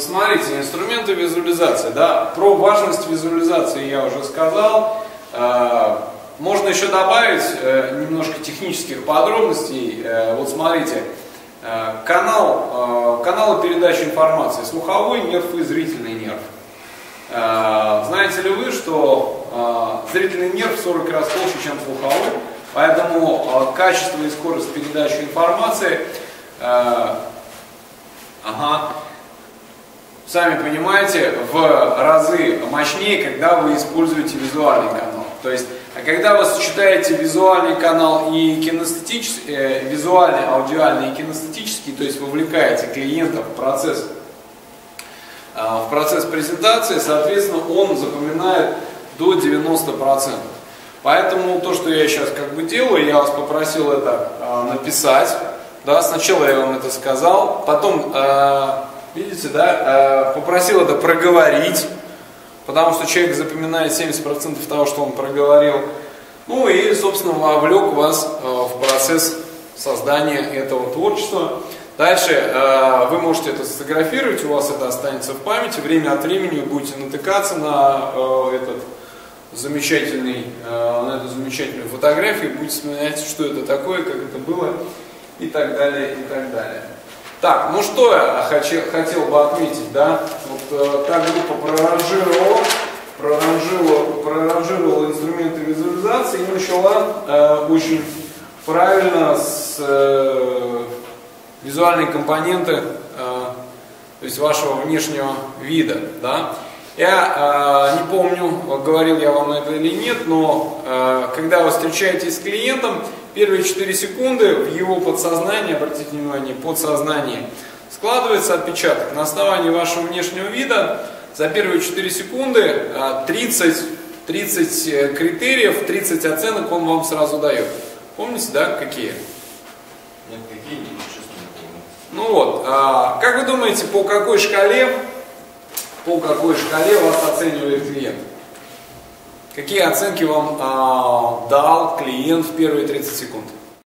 смотрите, инструменты визуализации, да, про важность визуализации я уже сказал. Э, можно еще добавить э, немножко технических подробностей. Э, вот смотрите, канал, каналы передачи информации, слуховой нерв и зрительный нерв. Знаете ли вы, что зрительный нерв в 40 раз толще, чем слуховой, поэтому качество и скорость передачи информации ага, сами понимаете, в разы мощнее, когда вы используете визуальный канал. То есть, а когда вы сочетаете визуальный канал и кинестетический, э, визуальный, аудиальный и кинестетический, то есть вовлекаете клиента в процесс, э, в процесс презентации, соответственно, он запоминает до 90%. Поэтому то, что я сейчас как бы делаю, я вас попросил это э, написать. Да, сначала я вам это сказал, потом э, Видите, да? Э, попросил это проговорить, потому что человек запоминает 70% того, что он проговорил. Ну и, собственно, вовлек вас э, в процесс создания этого творчества. Дальше э, вы можете это сфотографировать, у вас это останется в памяти. Время от времени вы будете натыкаться на этот замечательный, на эту замечательную фотографию, будете вспоминать, что это такое, как это было и так далее, и так далее. Так, ну что я хочу, хотел бы отметить, да? Вот э, та группа проранжировала, проранжировала, проранжировала инструменты визуализации и начала э, очень правильно с э, визуальной компоненты, э, то есть вашего внешнего вида, да? Я э, не помню, говорил я вам это или нет, но э, когда вы встречаетесь с клиентом, первые 4 секунды в его подсознании, обратите внимание, подсознание, складывается отпечаток. На основании вашего внешнего вида за первые 4 секунды 30, а, 30 э, критериев, 30 оценок он вам сразу дает. Помните, да, какие? Нет, какие, не помню. Ну вот, а, как вы думаете, по какой шкале, по какой шкале вас оценивает клиент? Какие оценки вам а, дал клиент в первые 30 секунд?